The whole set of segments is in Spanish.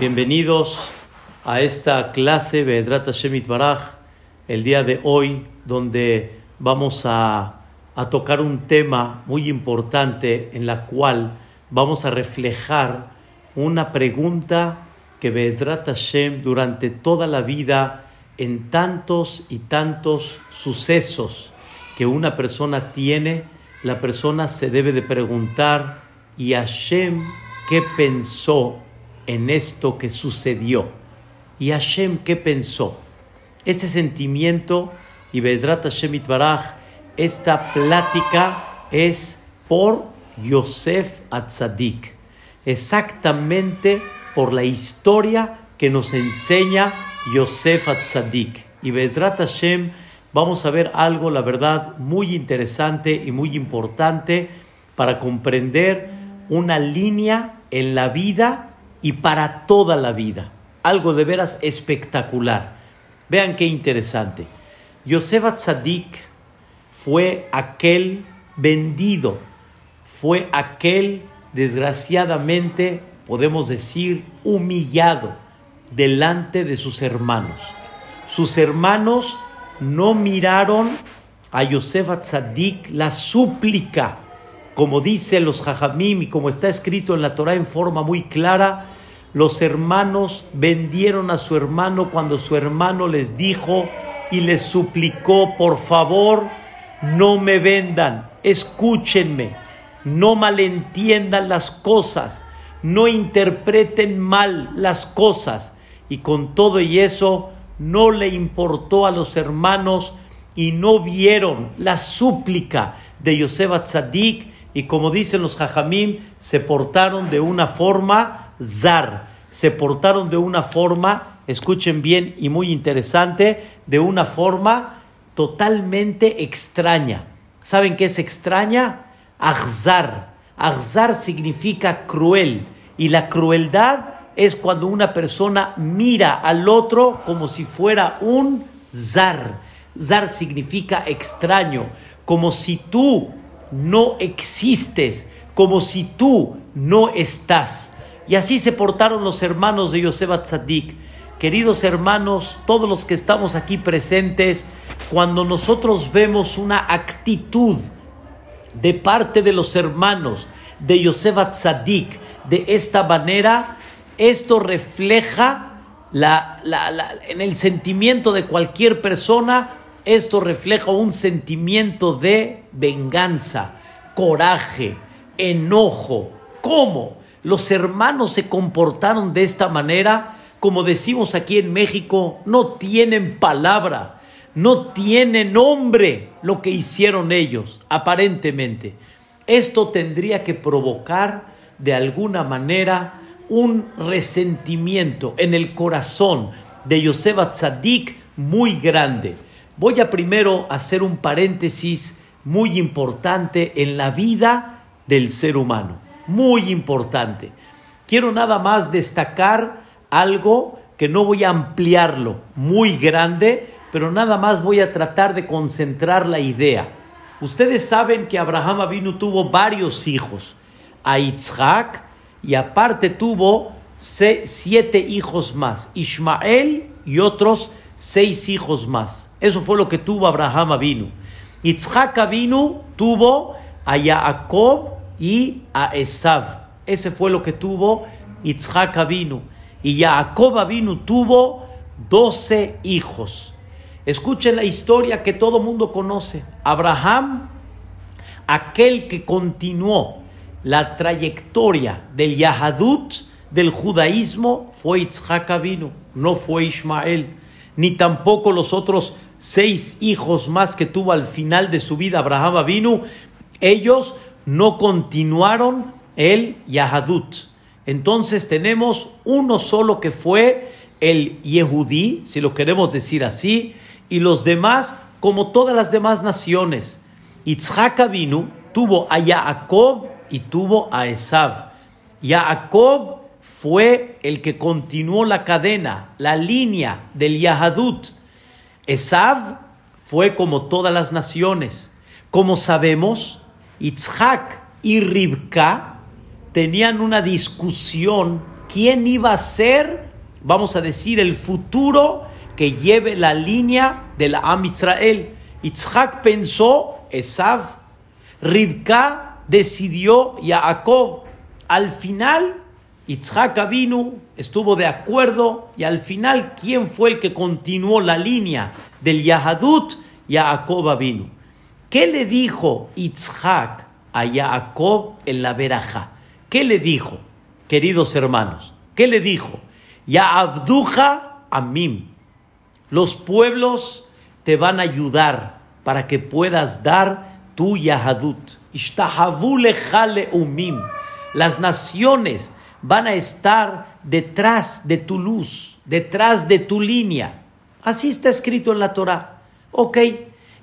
Bienvenidos a esta clase Be'ezrat Hashem Baraj, el día de hoy, donde vamos a, a, tocar un tema muy importante en la cual vamos a reflejar una pregunta que Be'ezrat Hashem durante toda la vida, en tantos y tantos sucesos que una persona tiene, la persona se debe de preguntar, ¿y Hashem qué pensó en esto que sucedió? ¿Y Hashem qué pensó? Este sentimiento, y Bezrat Hashem Itbaraj, esta plática es por Yosef Atzadik, exactamente por la historia que nos enseña Yosef Atzadik. Y Bezrat Hashem, vamos a ver algo, la verdad, muy interesante y muy importante para comprender una línea en la vida y para toda la vida. Algo de veras espectacular. Vean qué interesante. Yosef Atzadik fue aquel vendido, fue aquel, desgraciadamente, podemos decir, humillado delante de sus hermanos. Sus hermanos no miraron a Yosef Atzadik la súplica, como dice los Jajamim y como está escrito en la Torah en forma muy clara, los hermanos vendieron a su hermano cuando su hermano les dijo y les suplicó, por favor, no me vendan, escúchenme, no malentiendan las cosas, no interpreten mal las cosas. Y con todo y eso, no le importó a los hermanos y no vieron la súplica de Yosef Tzadik y como dicen los jajamim, se portaron de una forma zar, se portaron de una forma, escuchen bien y muy interesante, de una forma totalmente extraña. ¿Saben qué es extraña? Ahzar. Ahzar significa cruel y la crueldad es cuando una persona mira al otro como si fuera un zar. Zar significa extraño, como si tú no existes, como si tú no estás. Y así se portaron los hermanos de Yosef Tzadik. Queridos hermanos, todos los que estamos aquí presentes, cuando nosotros vemos una actitud de parte de los hermanos de Yosef Tzadik de esta manera, esto refleja la, en el sentimiento de cualquier persona esto refleja un sentimiento de venganza, coraje, enojo. ¿Cómo? Los hermanos se comportaron de esta manera, como decimos aquí en México, no tienen palabra, no tiene nombre lo que hicieron ellos, aparentemente. Esto tendría que provocar de alguna manera un resentimiento en el corazón de Yosef Tzadik muy grande. Voy a primero hacer un paréntesis muy importante en la vida del ser humano. Muy importante. Quiero nada más destacar algo que no voy a ampliarlo muy grande, pero nada más voy a tratar de concentrar la idea. Ustedes saben que Abraham Avinu tuvo varios hijos, a Isaac y aparte tuvo siete hijos más, Ismael y otros seis hijos más. Eso fue lo que tuvo Abraham Avinu. Yitzhak Avinu tuvo a Jacob y a Esav. Ese fue lo que tuvo Yitzhak Avinu. Y Jacob Avinu tuvo doce hijos. Escuchen la historia que todo mundo conoce. Abraham, aquel que continuó la trayectoria del Yahadut, del judaísmo, fue Yitzhak Avinu, no fue Ismael, ni tampoco los otros seis hijos más que tuvo al final de su vida Abraham vino, ellos no continuaron el Yahadut. Entonces tenemos uno solo que fue el Yehudí, si lo queremos decir así, y los demás como todas las demás naciones. Itzhak vino, tuvo a Jacob y tuvo a Esav. Jacob fue el que continuó la cadena, la línea del Yahadut Esav fue como todas las naciones. Como sabemos, Itzhak y Ribka tenían una discusión quién iba a ser, vamos a decir, el futuro que lleve la línea de la Am Israel. Yitzhak pensó, Esav, Ribka decidió Jacob. Al final, Yitzhak vino, estuvo de acuerdo y al final, ¿quién fue el que continuó la línea del Yahadut? Jacob vino. ¿Qué le dijo Yitzhak a Jacob en la veraja? ¿Qué le dijo, queridos hermanos? ¿Qué le dijo? Ya abduja a mim. Los pueblos te van a ayudar para que puedas dar tu Yahadut. umim. Las naciones van a estar detrás de tu luz, detrás de tu línea. Así está escrito en la Torah. Ok,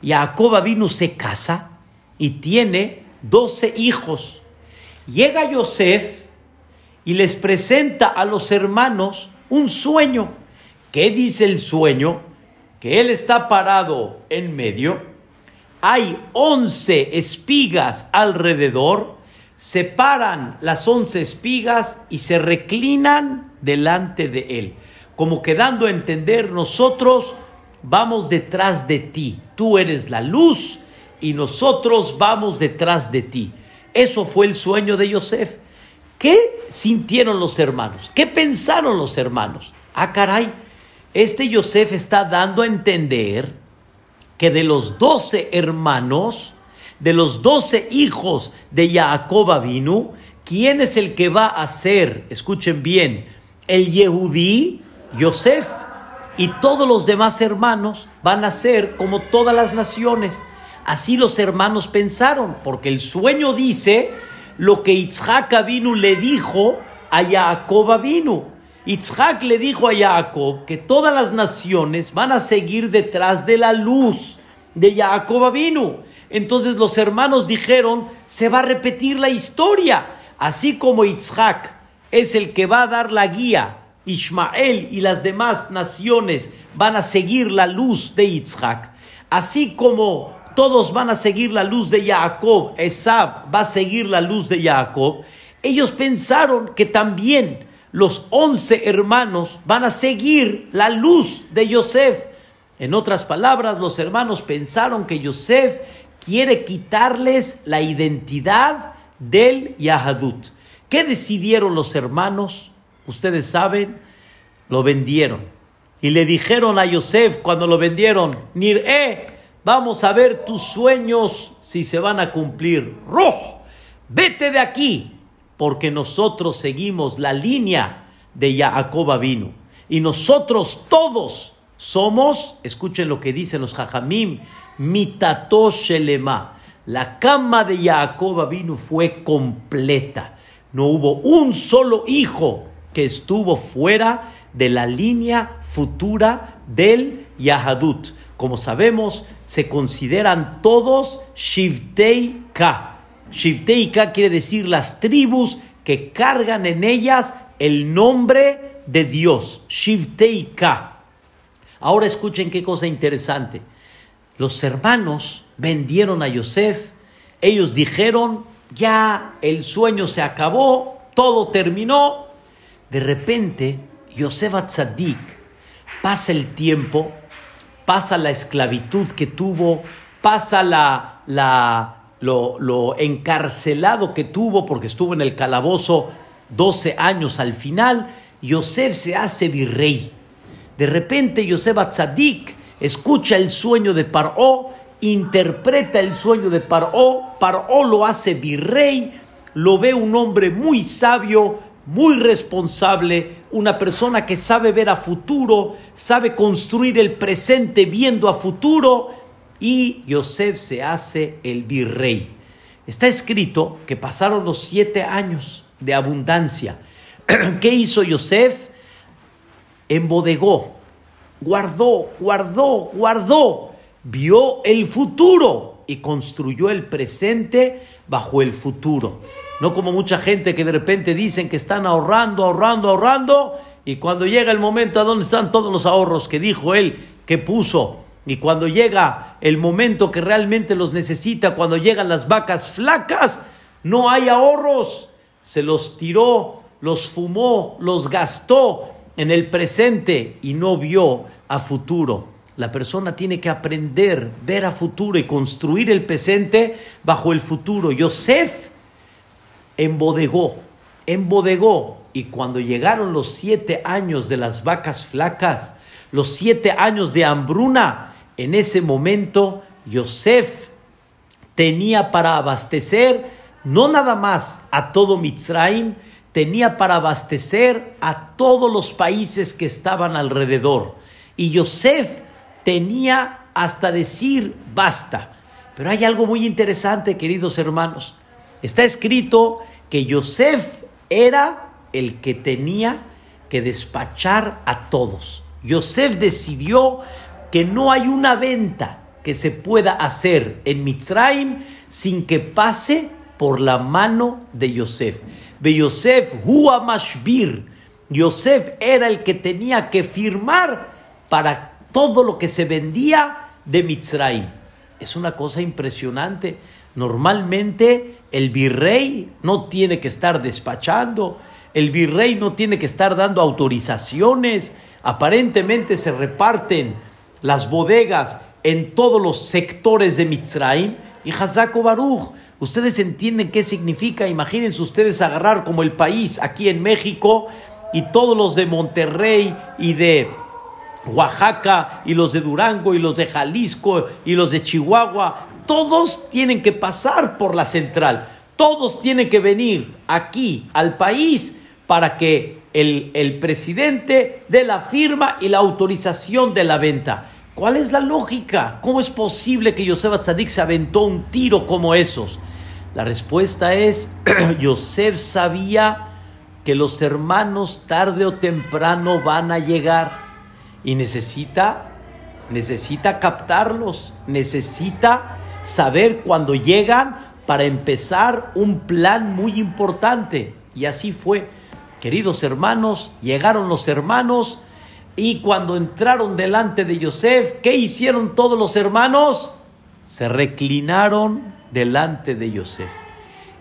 Jacob vino se casa y tiene doce hijos. Llega Yosef y les presenta a los hermanos un sueño. ¿Qué dice el sueño? Que él está parado en medio, hay once espigas alrededor, separan las once espigas y se reclinan delante de él, como que dando a entender nosotros vamos detrás de ti, tú eres la luz y nosotros vamos detrás de ti. Eso fue el sueño de Yosef. ¿Qué sintieron los hermanos? ¿Qué pensaron los hermanos? Ah, caray, este Yosef está dando a entender que de los doce hermanos, de los doce hijos de Jacob vino, ¿quién es el que va a ser, escuchen bien, el Yehudí, Yosef? Y todos los demás hermanos van a ser como todas las naciones. Así los hermanos pensaron, porque el sueño dice lo que Yitzhak vino le dijo a Jacob vino. Yitzhak le dijo a Jacob que todas las naciones van a seguir detrás de la luz de Jacob vino. Entonces los hermanos dijeron, se va a repetir la historia, así como Yitzhak es el que va a dar la guía, Ismael y las demás naciones van a seguir la luz de Yitzhak, así como todos van a seguir la luz de Jacob, Esab va a seguir la luz de Jacob, ellos pensaron que también los once hermanos van a seguir la luz de Yosef. En otras palabras, los hermanos pensaron que Yosef quiere quitarles la identidad del Yahadut. ¿Qué decidieron los hermanos? Ustedes saben, lo vendieron. Y le dijeron a Yosef cuando lo vendieron, Nir'e, Vamos a ver tus sueños si se van a cumplir. Rojo, vete de aquí, porque nosotros seguimos la línea de Jacob vino. Y nosotros todos somos, escuchen lo que dicen los Jajamim, mitato shelema. La cama de Jacob vino fue completa. No hubo un solo hijo que estuvo fuera de la línea futura del Yahadut. Como sabemos, se consideran todos Shivtei Ka. Shivtei Ka quiere decir las tribus que cargan en ellas el nombre de Dios. Shivtei Ka. Ahora escuchen qué cosa interesante. Los hermanos vendieron a Yosef. Ellos dijeron, ya el sueño se acabó, todo terminó. De repente, Yosef Atzadik pasa el tiempo pasa la esclavitud que tuvo, pasa la, la, lo, encarcelado que tuvo porque estuvo en el calabozo 12 años al final, Yosef se hace virrey. De repente Yosef Atzadik escucha el sueño de Paró, interpreta el sueño de Paró, Paró lo hace virrey, lo ve un hombre muy sabio, muy responsable, una persona que sabe ver a futuro, sabe construir el presente viendo a futuro, y Yosef se hace el virrey. Está escrito que pasaron los siete años de abundancia. ¿Qué hizo Yosef? Embodegó, guardó, guardó, guardó, vio el futuro y construyó el presente bajo el futuro. No como mucha gente que de repente dicen que están ahorrando, ahorrando, ahorrando, y cuando llega el momento a dónde están todos los ahorros que dijo él que puso, y cuando llega el momento que realmente los necesita, cuando llegan las vacas flacas, no hay ahorros, se los tiró los fumó, los gastó en el presente y no vio a futuro. La persona tiene que aprender, ver a futuro y construir el presente bajo el futuro. Yosef embodegó, embodegó. Y cuando llegaron los siete años de las vacas flacas, los siete años de hambruna, en ese momento Yosef tenía para abastecer no nada más a todo Mitzrayim, tenía para abastecer a todos los países que estaban alrededor. Y Yosef tenía hasta decir basta. Pero hay algo muy interesante, queridos hermanos. Está escrito que Yosef era el que tenía que despachar a todos. Yosef decidió que no hay una venta que se pueda hacer en Mitzrayim sin que pase por la mano de Yosef. De Yosef, Hua Mashbir. Yosef era el que tenía que firmar para todo lo que se vendía de Mitzrayim. Es una cosa impresionante. Normalmente el virrey no tiene que estar despachando, el virrey no tiene que estar dando autorizaciones. Aparentemente se reparten las bodegas en todos los sectores de Mitzrayim y Hazako Baruch. Ustedes entienden qué significa. Imagínense ustedes agarrar como el país aquí en México y todos los de Monterrey y de Oaxaca y los de Durango y los de Jalisco y los de Chihuahua. Todos tienen que pasar por la central. Todos tienen que venir aquí al país para que el, el presidente dé la firma y la autorización de la venta. ¿Cuál es la lógica? ¿Cómo es posible que Yosef Atzadik se aventó un tiro como esos? La respuesta es, Yosef sabía que los hermanos tarde o temprano van a llegar y necesita, necesita captarlos, necesita saber cuando llegan para empezar un plan muy importante. Y así fue. Queridos hermanos, llegaron los hermanos y cuando entraron delante de Yosef, ¿qué hicieron todos los hermanos? Se reclinaron delante de Yosef.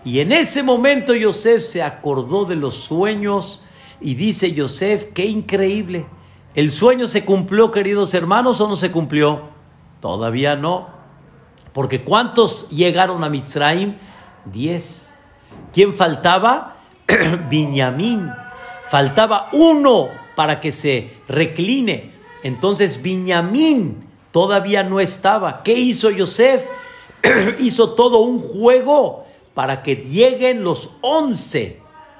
Y en ese momento Yosef se acordó de los sueños y dice Yosef, qué increíble. ¿El sueño se cumplió, queridos hermanos, o no se cumplió? Todavía no. Porque ¿cuántos llegaron a Mitzrayim? Diez. ¿Quién faltaba? Binyamin. Faltaba uno para que se recline. Entonces Binyamin todavía no estaba. ¿Qué hizo Yosef? hizo todo un juego para que lleguen los once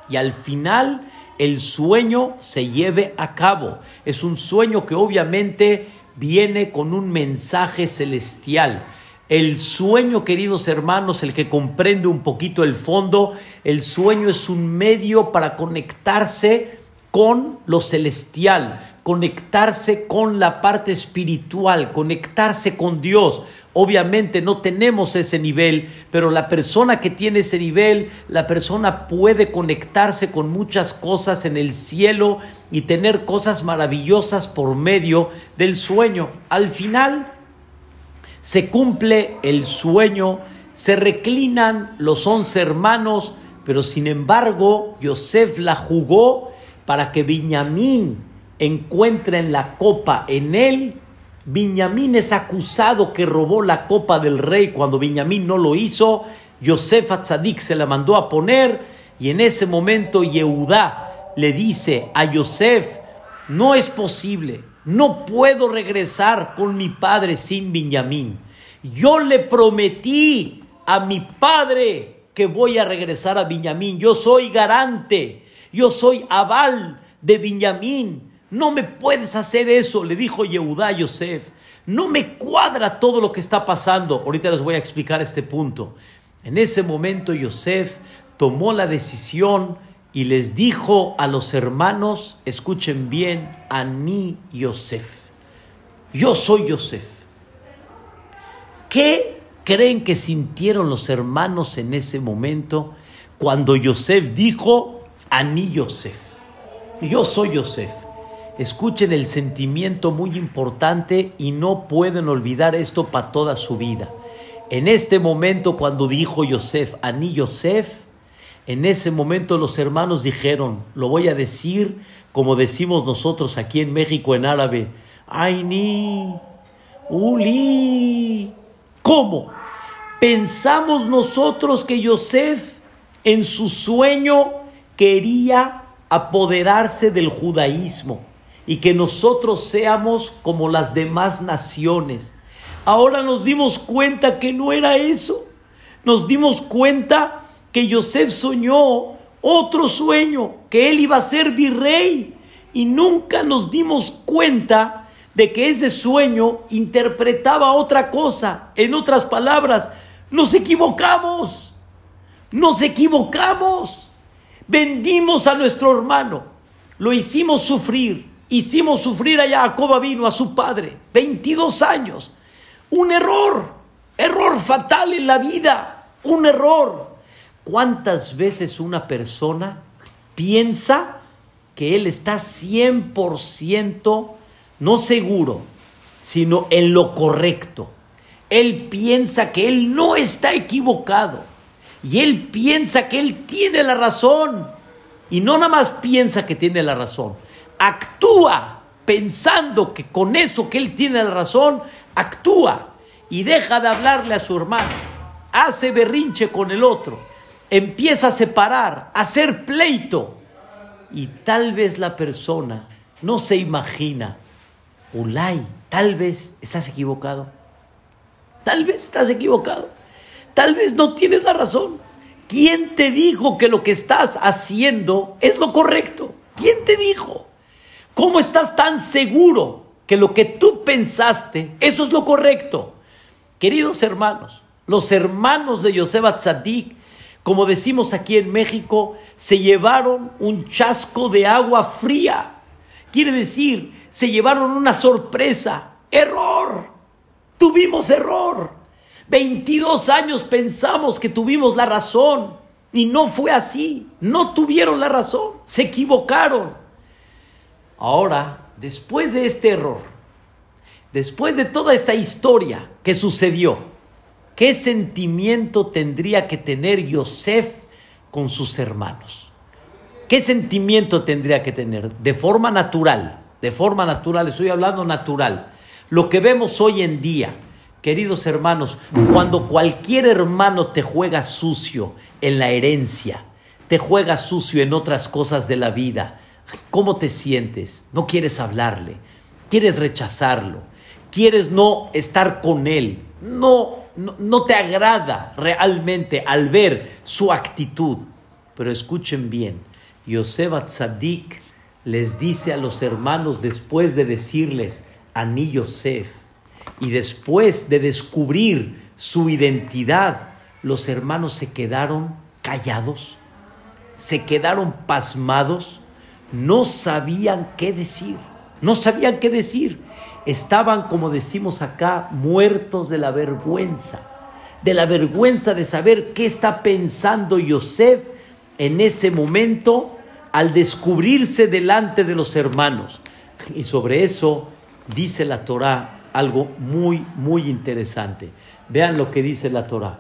y al final el sueño se lleve a cabo. Es un sueño que obviamente viene con un mensaje celestial. El sueño, queridos hermanos, el que comprende un poquito el fondo, el sueño es un medio para conectarse con lo celestial, conectarse con la parte espiritual, conectarse con Dios. Obviamente no tenemos ese nivel, pero la persona que tiene ese nivel, la persona puede conectarse con muchas cosas en el cielo y tener cosas maravillosas por medio del sueño. Al final se cumple el sueño, se reclinan los once hermanos, pero sin embargo Yosef la jugó para que Viñamín encuentre en la copa en él. Viñamín es acusado que robó la copa del rey cuando Viñamín no lo hizo. Yosef Atzadik se la mandó a poner y en ese momento Yehudá le dice a Yosef, no es posible, no puedo regresar con mi padre sin Viñamín. Yo le prometí a mi padre que voy a regresar a Viñamín. Yo soy garante yo soy aval de Benjamín. No me puedes hacer eso, le dijo Yehudá a Yosef. No me cuadra todo lo que está pasando. Ahorita les voy a explicar este punto. En ese momento Yosef tomó la decisión y les dijo a los hermanos, escuchen bien, a mí Yosef. Yo soy Yosef. ¿Qué creen que sintieron los hermanos en ese momento cuando Yosef dijo, Aní Yosef. Yo soy Yosef. Escuchen el sentimiento muy importante y no pueden olvidar esto para toda su vida. En este momento, cuando dijo Yosef, Aní Yosef, En ese momento los hermanos dijeron, lo voy a decir como decimos nosotros aquí en México en árabe, Aini, Uli. ¿Cómo? Pensamos nosotros que Yosef en su sueño quería apoderarse del judaísmo y que nosotros seamos como las demás naciones. Ahora nos dimos cuenta que no era eso. Nos dimos cuenta que Yosef soñó otro sueño, que él iba a ser virrey. Y nunca nos dimos cuenta de que ese sueño interpretaba otra cosa. En otras palabras, nos equivocamos. Nos equivocamos. Vendimos a nuestro hermano. Lo hicimos sufrir. Hicimos sufrir a Jacob vino a su padre. 22 años. Un error. Error fatal en la vida. Un error. ¿Cuántas veces una persona piensa que él está 100% no seguro, sino en lo correcto? Él piensa que él no está equivocado y él piensa que él tiene la razón. Y no nada más piensa que tiene la razón, actúa pensando que con eso que él tiene la razón, actúa y deja de hablarle a su hermano, hace berrinche con el otro empieza a separar, a hacer pleito. Y tal vez la persona no se imagina, Ulay, tal vez estás equivocado. Tal vez estás equivocado. Tal vez no tienes la razón. ¿Quién te dijo que lo que estás haciendo es lo correcto? ¿Quién te dijo? ¿Cómo estás tan seguro que lo que tú pensaste, eso es lo correcto? Queridos hermanos, los hermanos de Yosef Tzadik como decimos aquí en México, se llevaron un chasco de agua fría. Quiere decir, se llevaron una sorpresa. Error. Tuvimos error. 22 años pensamos que tuvimos la razón y no fue así. No tuvieron la razón. Se equivocaron. Ahora, después de este error, después de toda esta historia que sucedió, ¿Qué sentimiento tendría que tener Yosef con sus hermanos? ¿Qué sentimiento tendría que tener? De forma natural, de forma natural, estoy hablando natural. Lo que vemos hoy en día, queridos hermanos, cuando cualquier hermano te juega sucio en la herencia, te juega sucio en otras cosas de la vida, ¿cómo te sientes? No quieres hablarle, quieres rechazarlo, quieres no estar con él, no no, te agrada realmente al ver su actitud. Pero escuchen bien, Yosef Tzadik les dice a los hermanos después de decirles, Aní Yosef, y después de descubrir su identidad, los hermanos se quedaron callados, se quedaron pasmados, no sabían qué decir, no sabían qué decir estaban, como decimos acá, muertos de la vergüenza, de la vergüenza de saber qué está pensando Yosef en ese momento al descubrirse delante de los hermanos. Y sobre eso dice la Torah algo muy, muy interesante. Vean lo que dice la Torah.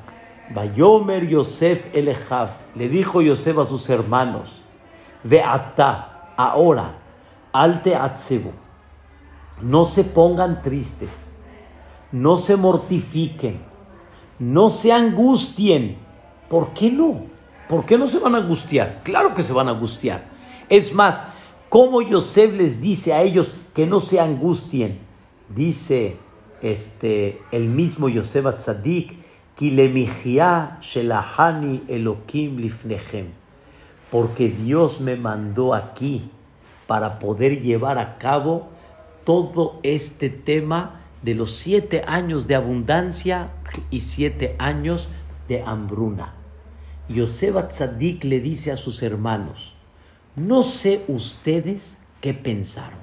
Bayomer Yosef le dijo Yosef a sus hermanos, Veata, ahora, alte atzebu no se pongan tristes, no se mortifiquen, no se angustien. ¿Por qué no? ¿Por qué no se van a angustiar? Claro que se van a angustiar. Es más, como Yosef les dice a ellos que no se angustien, dice este, el mismo Yosef Atzadik, porque Dios me mandó aquí para poder llevar a cabo todo este tema de los siete años de abundancia y siete años de hambruna. Yosef Tzadik le dice a sus hermanos, no sé ustedes qué pensaron.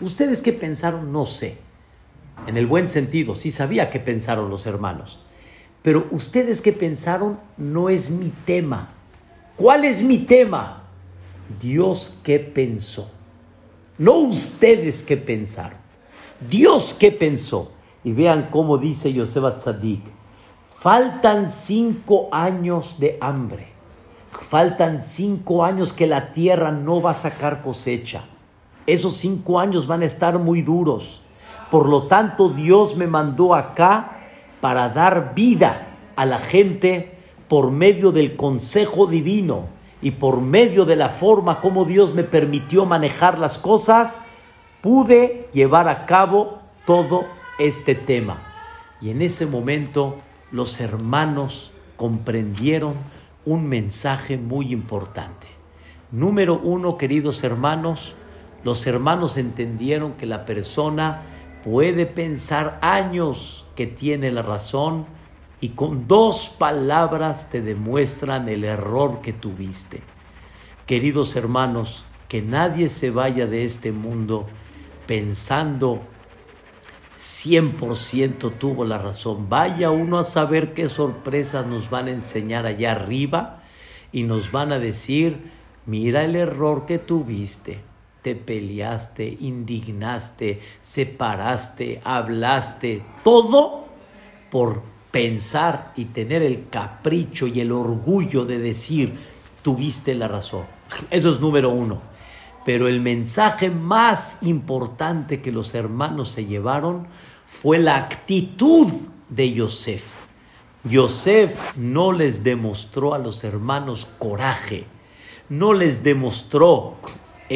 Ustedes qué pensaron, no sé. En el buen sentido, sí sabía qué pensaron los hermanos. Pero ustedes qué pensaron no es mi tema. ¿Cuál es mi tema? Dios qué pensó. No ustedes qué pensaron. Dios qué pensó. Y vean cómo dice Yosef Tzadik. Faltan cinco años de hambre. faltan cinco años que la tierra no va a sacar cosecha. Esos cinco años van a estar muy duros. Por lo tanto, Dios me mandó acá para dar vida a la gente por medio del consejo divino y por medio de la forma como Dios me permitió manejar las cosas, pude llevar a cabo todo este tema. Y en ese momento los hermanos comprendieron un mensaje muy importante. Número uno, queridos hermanos, los hermanos entendieron que la persona puede pensar años que tiene la razón y con dos palabras te demuestran el error que tuviste. Queridos hermanos, que nadie se vaya de este mundo pensando 100% tuvo la razón. Vaya uno a saber qué sorpresas nos van a enseñar allá arriba y nos van a decir, mira el error que tuviste. Te peleaste, indignaste, separaste, hablaste, todo por pensar y tener el capricho y el orgullo de decir, tuviste la razón. Eso es número uno. Pero el mensaje más importante que los hermanos se llevaron fue la actitud de Yosef. Yosef no les demostró a los hermanos coraje, no les demostró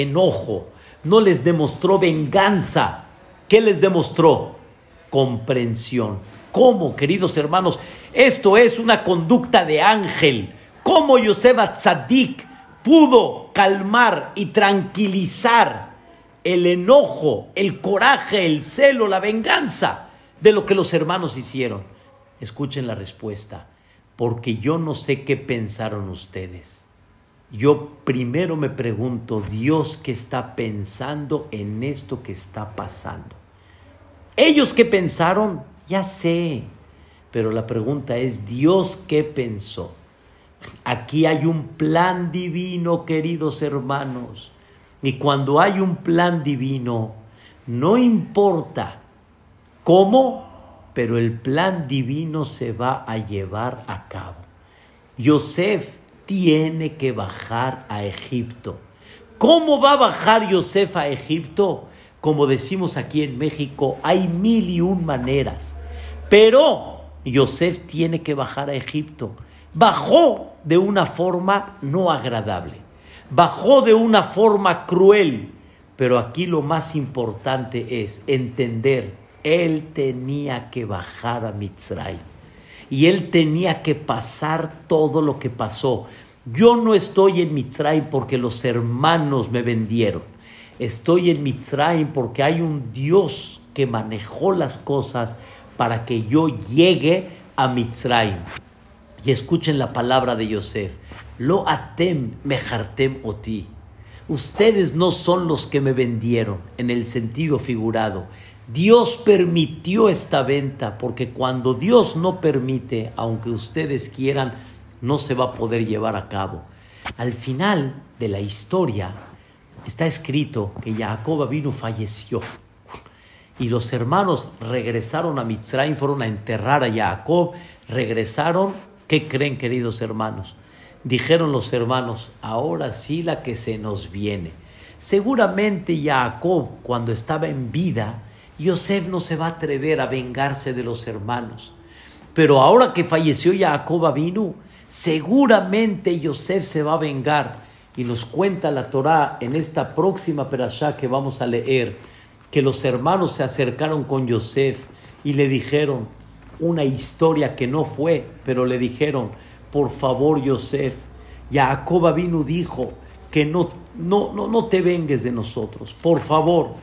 enojo, no les demostró venganza. ¿Qué les demostró? Comprensión. ¿Cómo, queridos hermanos? Esto es una conducta de ángel. ¿Cómo Yosef Atzadik pudo calmar y tranquilizar el enojo, el coraje, el celo, la venganza de lo que los hermanos hicieron. Escuchen la respuesta, porque yo no sé qué pensaron ustedes. Yo primero me pregunto, Dios, ¿qué está pensando en esto que está pasando? Ellos qué pensaron, ya sé, pero la pregunta es, Dios, ¿qué pensó? Aquí hay un plan divino, queridos hermanos. Y cuando hay un plan divino, no importa cómo, pero el plan divino se va a llevar a cabo. Yosef tiene que bajar a Egipto. ¿Cómo va a bajar Yosef a Egipto? Como decimos aquí en México, hay mil y un maneras. Pero Yosef tiene que bajar a Egipto bajó de una forma no agradable, bajó de una forma cruel, pero aquí lo más importante es entender, él tenía que bajar a Mitzray y él tenía que pasar todo lo que pasó. Yo no estoy en Mitzray porque los hermanos me vendieron. Estoy en Mitzray porque hay un Dios que manejó las cosas para que yo llegue a Mitzray. Y escuchen la palabra de Yosef. Lo atem mejartem oti. Ustedes no son los que me vendieron en el sentido figurado. Dios permitió esta venta porque cuando Dios no permite, aunque ustedes quieran, no se va a poder llevar a cabo. Al final de la historia está escrito que Jacob vino falleció y los hermanos regresaron a Mitzrayim, fueron a enterrar a Jacob, regresaron ¿Qué creen, queridos hermanos? Dijeron los hermanos, ahora sí la que se nos viene. Seguramente Jacob, cuando estaba en vida, Yosef no se va a atrever a vengarse de los hermanos. Pero ahora que falleció Jacob vino, seguramente Yosef se va a vengar. Y nos cuenta la Torá en esta próxima perashá que vamos a leer, que los hermanos se acercaron con Yosef y le dijeron, una historia que no fue, pero le dijeron, por favor, Yosef, Jacob vino dijo que no, no, no, no te vengues de nosotros, por favor,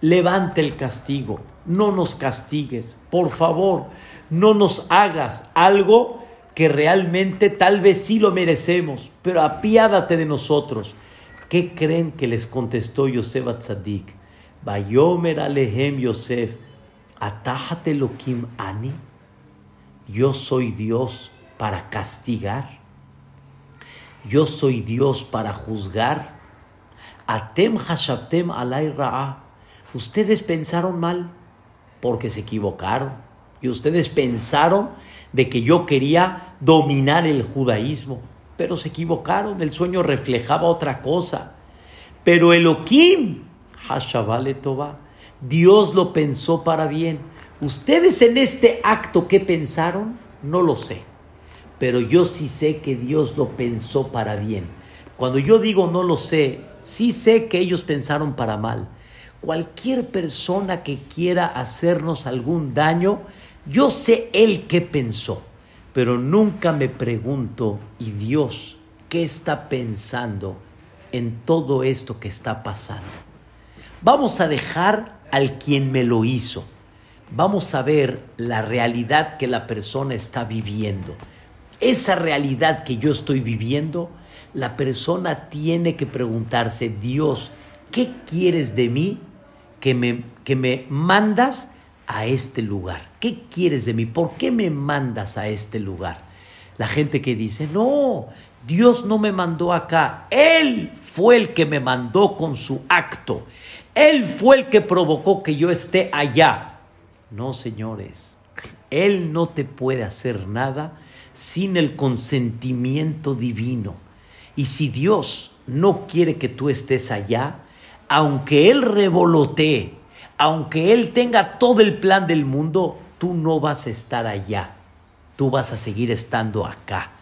levante el castigo, no nos castigues, por favor, no nos hagas algo que realmente tal vez sí lo merecemos, pero apiádate de nosotros. ¿Qué creen que les contestó Yosef a Tzadik? Bayomer alehem Yosef, Atájate Kim Ani, yo soy Dios para castigar, yo soy Dios para juzgar. Atem Hashabtem alay. Ustedes pensaron mal porque se equivocaron. Y ustedes pensaron de que yo quería dominar el judaísmo. pero se equivocaron, el sueño reflejaba otra cosa. Pero Elohim, Hashavale Toba, Dios lo pensó para bien. Ustedes en este acto que pensaron, no lo sé, pero yo sí sé que Dios lo pensó para bien. Cuando yo digo no lo sé, sí sé que ellos pensaron para mal. Cualquier persona que quiera hacernos algún daño, yo sé él qué pensó, pero nunca me pregunto, ¿y Dios qué está pensando en todo esto que está pasando? Vamos a dejar al quien me lo hizo. Vamos a ver la realidad que la persona está viviendo. Esa realidad que yo estoy viviendo, la persona tiene que preguntarse, Dios, ¿qué quieres de mí que me, que me mandas a este lugar? ¿Qué quieres de mí? ¿Por qué me mandas a este lugar? La gente que dice, no, Dios no me mandó acá, Él fue el que me mandó con su acto, Él fue el que provocó que yo esté allá. No, señores, Él no te puede hacer nada sin el consentimiento divino. Y si Dios no quiere que tú estés allá, aunque Él revolotee, aunque Él tenga todo el plan del mundo, tú no vas a estar allá. Tú vas a seguir estando acá.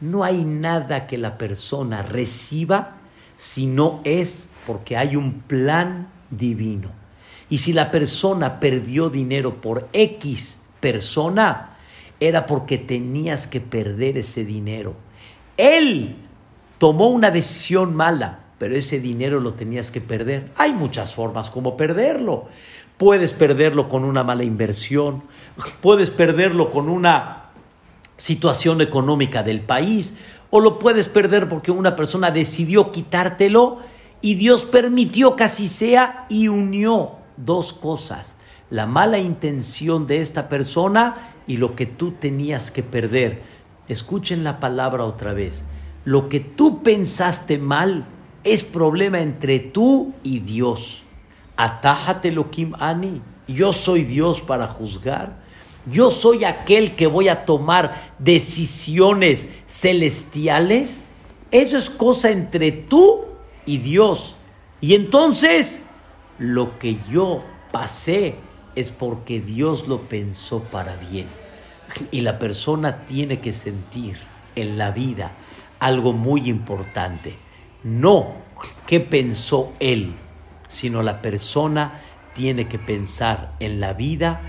No hay nada que la persona reciba si no es porque hay un plan divino. Y si la persona perdió dinero por X persona, era porque tenías que perder ese dinero. Él tomó una decisión mala, pero ese dinero lo tenías que perder. Hay muchas formas como perderlo. Puedes perderlo con una mala inversión, puedes perderlo con una situación económica del país, o lo puedes perder porque una persona decidió quitártelo y Dios permitió que así sea y unió dos cosas, la mala intención de esta persona y lo que tú tenías que perder. Escuchen la palabra otra vez. Lo que tú pensaste mal es problema entre tú y Dios. Atájate Kim Ani. Yo soy Dios para juzgar. Yo soy aquel que voy a tomar decisiones celestiales. Eso es cosa entre tú y Dios. Y entonces, lo que yo pasé es porque Dios lo pensó para bien. Y la persona tiene que sentir en la vida algo muy importante. No qué pensó Él, sino la persona tiene que pensar en la vida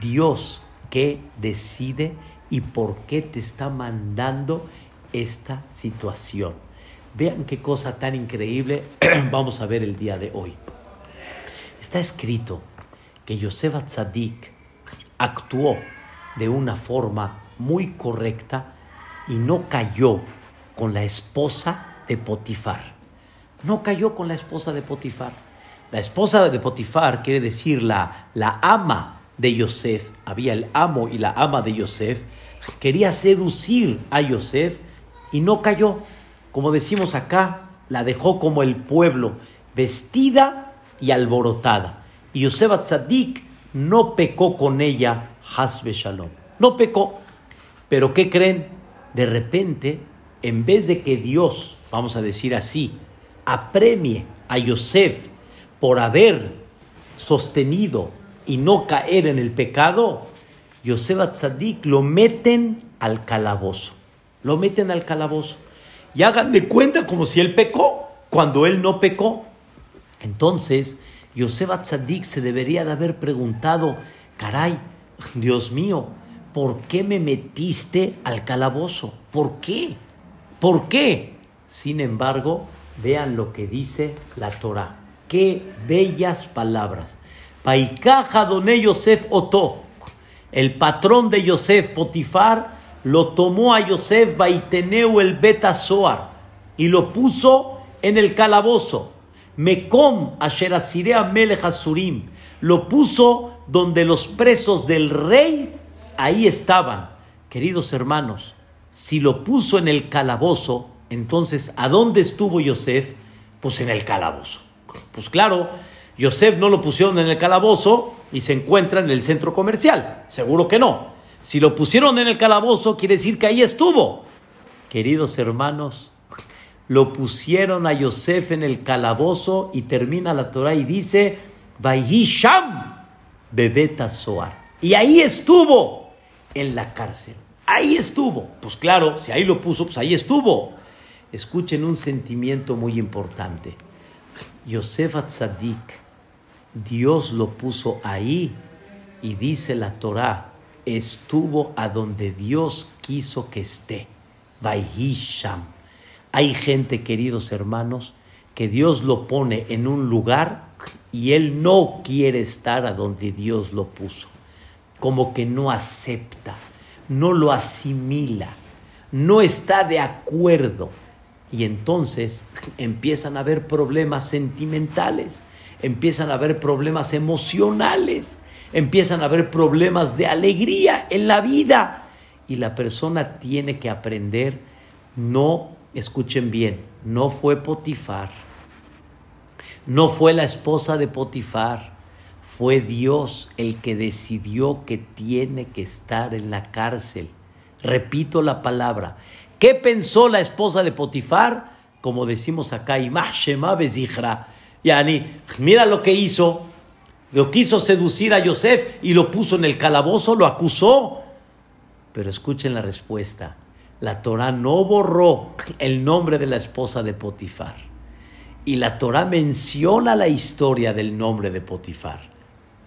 Dios que decide y por qué te está mandando esta situación. Vean qué cosa tan increíble vamos a ver el día de hoy. Está escrito que Yosef Tzadik actuó de una forma muy correcta y no cayó con la esposa de Potifar. No cayó con la esposa de Potifar. La esposa de Potifar quiere decir la, la ama de Yosef. Había el amo y la ama de Yosef. Quería seducir a Yosef y no cayó. Como decimos acá, la dejó como el pueblo, vestida y alborotada. Y Yosef Tzadik no pecó con ella, Hasbe Shalom. No pecó. Pero ¿qué creen? De repente, en vez de que Dios, vamos a decir así, apremie a Yosef por haber sostenido y no caer en el pecado, Yosef Tzadik lo meten al calabozo. Lo meten al calabozo. Y hagan de cuenta como si él pecó, cuando él no pecó. Entonces, Yosef Tzadik se debería de haber preguntado, caray, Dios mío, ¿por qué me metiste al calabozo? ¿Por qué? ¿Por qué? Sin embargo, vean lo que dice la Torah. Qué bellas palabras. Paikaja doné Yosef Oto. El patrón de Yosef, Potifar, lo tomó a Yosef Baiteneu el Beta y lo puso en el calabozo. Mekom Asherasirea Melech Asurim. Lo puso donde los presos del rey ahí estaban. Queridos hermanos, si lo puso en el calabozo, entonces ¿a dónde estuvo Yosef? Pues en el calabozo. Pues claro, Yosef no lo pusieron en el calabozo y se encuentra en el centro comercial. Seguro que no. Si lo pusieron en el calabozo, quiere decir que ahí estuvo. Queridos hermanos, lo pusieron a Yosef en el calabozo y termina la Torah y dice, Sham Bebeta Soar. Y ahí estuvo en la cárcel. Ahí estuvo. Pues claro, si ahí lo puso, pues ahí estuvo. Escuchen un sentimiento muy importante. Yosef Atzadik, Dios lo puso ahí y dice la Torah, estuvo a donde Dios quiso que esté. Hay gente, queridos hermanos, que Dios lo pone en un lugar y él no quiere estar a donde Dios lo puso. Como que no acepta, no lo asimila, no está de acuerdo. Y entonces empiezan a haber problemas sentimentales, empiezan a haber problemas emocionales, empiezan a haber problemas de alegría en la vida. Y la persona tiene que aprender, no, escuchen bien, no fue Potifar, no fue la esposa de Potifar, fue Dios el que decidió que tiene que estar en la cárcel. Repito la palabra. ¿Qué pensó la esposa de Potifar? Como decimos acá, Yani, mira lo que hizo. Lo quiso seducir a Yosef y lo puso en el calabozo, lo acusó. Pero escuchen la respuesta. La Torah no borró el nombre de la esposa de Potifar. Y la Torah menciona la historia del nombre de Potifar.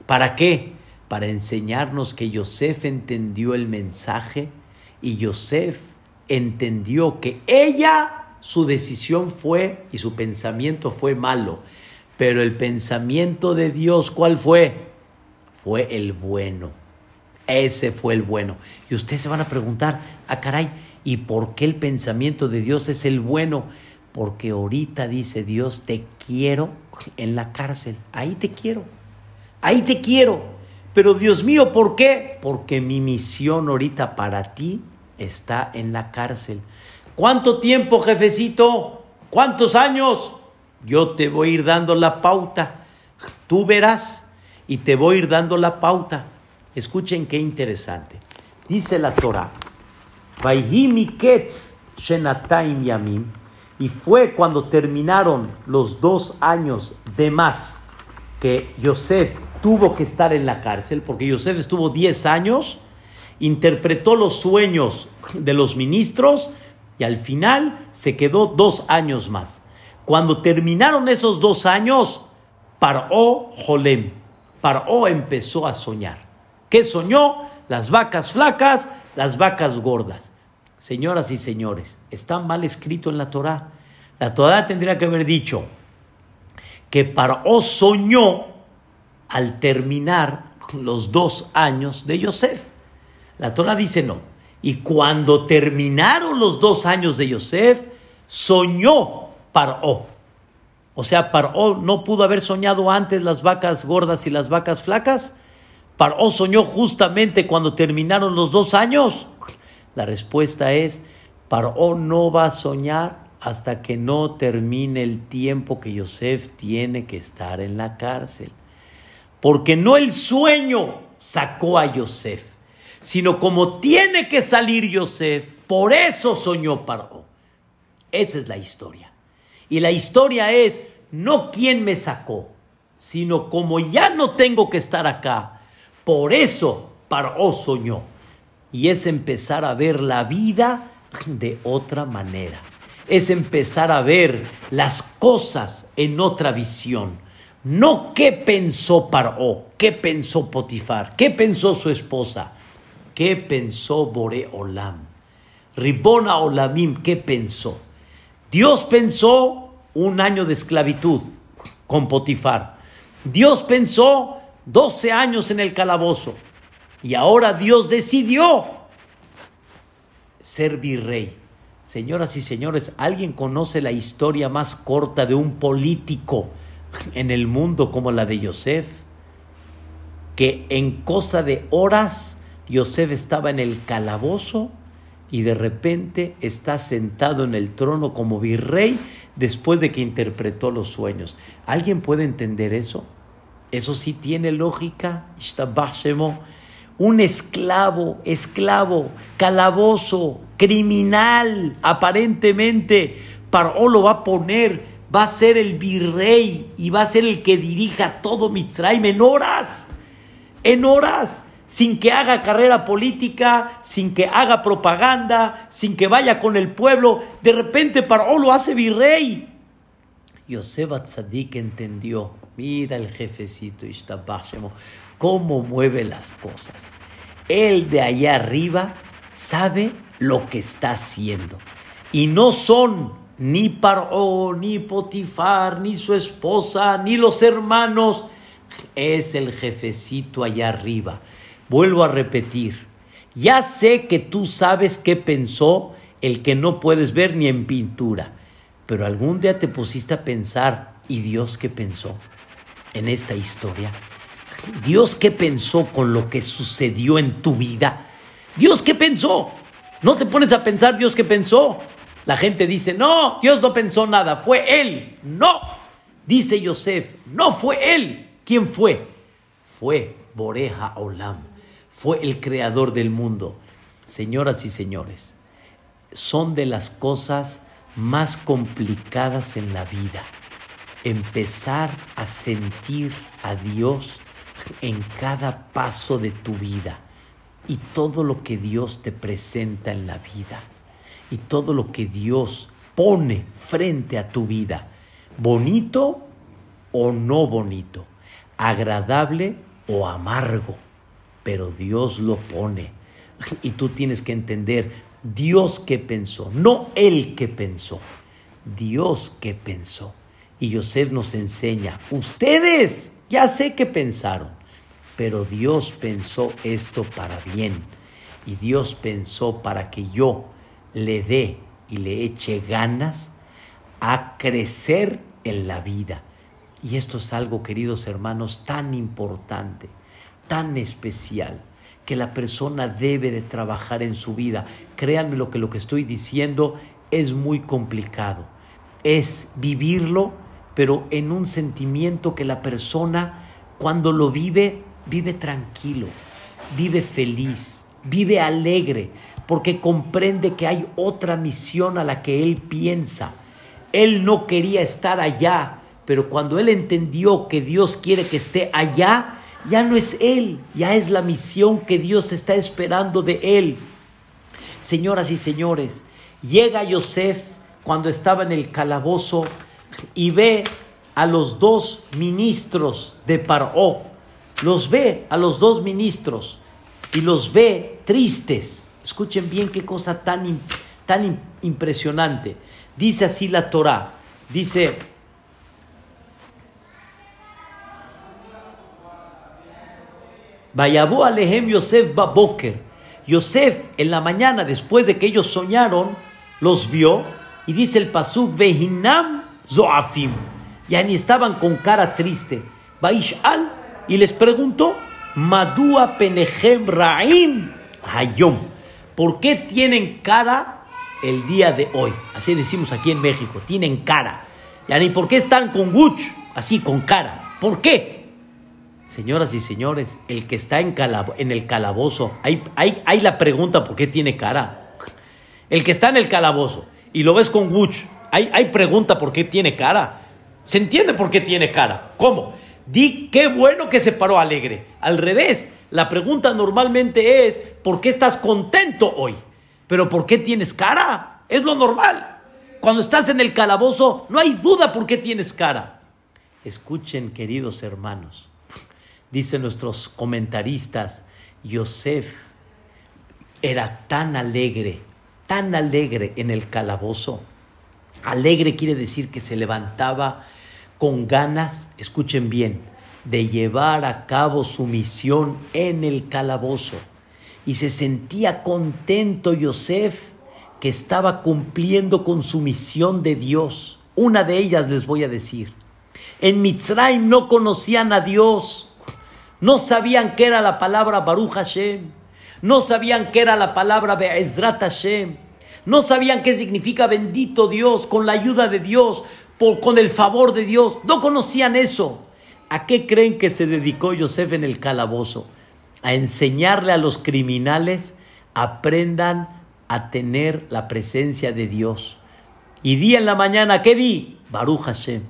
¿Para qué? Para enseñarnos que Yosef entendió el mensaje y Yosef entendió que ella, su decisión fue y su pensamiento fue malo. Pero el pensamiento de Dios, ¿cuál fue? Fue el bueno. Ese fue el bueno. Y ustedes se van a preguntar, ah, caray, ¿y por qué el pensamiento de Dios es el bueno? Porque ahorita dice Dios, te quiero en la cárcel. Ahí te quiero. Ahí te quiero. Pero Dios mío, ¿por qué? Porque mi misión ahorita para ti está en la cárcel. ¿Cuánto tiempo, jefecito? ¿Cuántos años? Yo te voy a ir dando la pauta. Tú verás y te voy a ir dando la pauta. Escuchen qué interesante. Dice la Torah, Yamim, y fue cuando terminaron los dos años de más que Yosef tuvo que estar en la cárcel, porque Yosef estuvo 10 años, interpretó los sueños de los ministros y al final se quedó dos años más. Cuando terminaron esos dos años, Paró Jolem, Paró empezó a soñar. ¿Qué soñó? Las vacas flacas, las vacas gordas. Señoras y señores, está mal escrito en la Torah. La Torah tendría que haber dicho que Paró soñó al terminar los dos años de Yosef. La Torah dice no. Y cuando terminaron los dos años de Yosef, soñó Paró. O sea, Paró no pudo haber soñado antes las vacas gordas y las vacas flacas. Paró soñó justamente cuando terminaron los dos años. La respuesta es, Paró no va a soñar hasta que no termine el tiempo que Yosef tiene que estar en la cárcel porque no el sueño sacó a Yosef, sino como tiene que salir Yosef, por eso soñó Paró. Esa es la historia. Y la historia es no quién me sacó, sino como ya no tengo que estar acá, por eso Paró soñó. Y es empezar a ver la vida de otra manera. Es empezar a ver las cosas en otra visión no qué pensó Paró, qué pensó Potifar, qué pensó su esposa, qué pensó Bore Olam. Ribona Olamim, ¿qué pensó? Dios pensó un año de esclavitud con Potifar. Dios pensó 12 años en el calabozo. Y ahora Dios decidió ser virrey. Señoras y señores, ¿alguien conoce la historia más corta de un político en el mundo como la de Yosef, que en cosa de horas Yosef estaba en el calabozo y de repente está sentado en el trono como virrey después de que interpretó los sueños. ¿Alguien puede entender eso? Eso sí tiene lógica. un esclavo, esclavo, calabozo, criminal, aparentemente. Paró lo va a poner, va a ser el virrey y va a ser el que dirija todo Mitzrayim en horas, en horas, sin que haga carrera política, sin que haga propaganda, sin que vaya con el pueblo. De repente Paró lo hace virrey. Yosef Atzadik entendió, mira el jefecito Ishtabashemo, cómo mueve las cosas. Él de allá arriba sabe lo que está haciendo. Y no son ni Paró, ni Potifar, ni su esposa, ni los hermanos. Es el jefecito allá arriba. Vuelvo a repetir. Ya sé que tú sabes qué pensó el que no puedes ver ni en pintura. Pero algún día te pusiste a pensar, ¿y Dios qué pensó en esta historia? Dios qué pensó con lo que sucedió en tu vida. Dios qué pensó. No te pones a pensar Dios qué pensó. La gente dice, no, Dios no pensó nada, fue Él. No, dice Yosef, no fue Él. ¿Quién fue? Fue Boreja Olam, fue el creador del mundo. Señoras y señores, son de las cosas más complicadas en la vida. Empezar a sentir a Dios en cada paso de tu vida y todo lo que Dios te presenta en la vida y todo lo que Dios pone frente a tu vida, bonito o no bonito, agradable o amargo, pero Dios lo pone y tú tienes que entender Dios que pensó, no Él que pensó, Dios que pensó. Y Yosef nos enseña, ustedes ya sé que pensaron, pero Dios pensó esto para bien. Y Dios pensó para que yo le dé y le eche ganas a crecer en la vida. Y esto es algo, queridos hermanos, tan importante, tan especial, que la persona debe de trabajar en su vida. Créanme lo que lo que estoy diciendo es muy complicado. Es vivirlo pero en un sentimiento que la persona cuando lo vive, vive tranquilo, vive feliz, vive alegre, porque comprende que hay otra misión a la que él piensa. Él no quería estar allá, pero cuando él entendió que Dios quiere que esté allá, ya no es él, ya es la misión que Dios está esperando de él. Señoras y señores, llega Yosef cuando estaba en el calabozo y ve a los dos ministros de Paró, los ve a los dos ministros y los ve tristes. Escuchen bien qué cosa tan, tan impresionante. Dice así la Torah, dice, Vayabó alejem Yosef Baboker. Yosef en la mañana, después de que ellos soñaron, los vio y dice el pasuk Vehinam Zoafim. Ya ni estaban con cara triste. Baishal y les preguntó, Madua Penehem Raim Hayom. ¿Por qué tienen cara el día de hoy? Así decimos aquí en México, tienen cara. Ya ni por qué están con guch, así con cara. ¿Por qué? Señoras y señores, el que está en, el calabozo, hay, hay, hay, la pregunta por qué tiene cara. El que está en el calabozo y lo ves con guch, hay, pregunta por qué tiene cara. Se entiende por qué tiene cara. ¿Cómo? Di qué bueno que se paró alegre. Al revés, la pregunta normalmente es ¿por qué estás contento hoy? Pero ¿por qué tienes cara? Es lo normal. Cuando estás en el calabozo, no hay duda por qué tienes cara. Escuchen, queridos hermanos, dicen nuestros comentaristas, Yosef era tan alegre, tan alegre en el calabozo, Alegre quiere decir que se levantaba con ganas, escuchen bien, de llevar a cabo su misión en el calabozo. Y se sentía contento Yosef que estaba cumpliendo con su misión de Dios. Una de ellas les voy a decir. En Mitzrayim no conocían a Dios, no sabían qué era la palabra Baruch Hashem, no sabían qué era la palabra Be'ezrat Hashem no sabían qué significa bendito Dios, con la ayuda de Dios, por, con el favor de Dios. No conocían eso. ¿A qué creen que se dedicó Yosef en el calabozo? a enseñarle a los criminales, aprendan a tener la presencia de Dios. Y di en la mañana, ¿qué di? Baruch Hashem.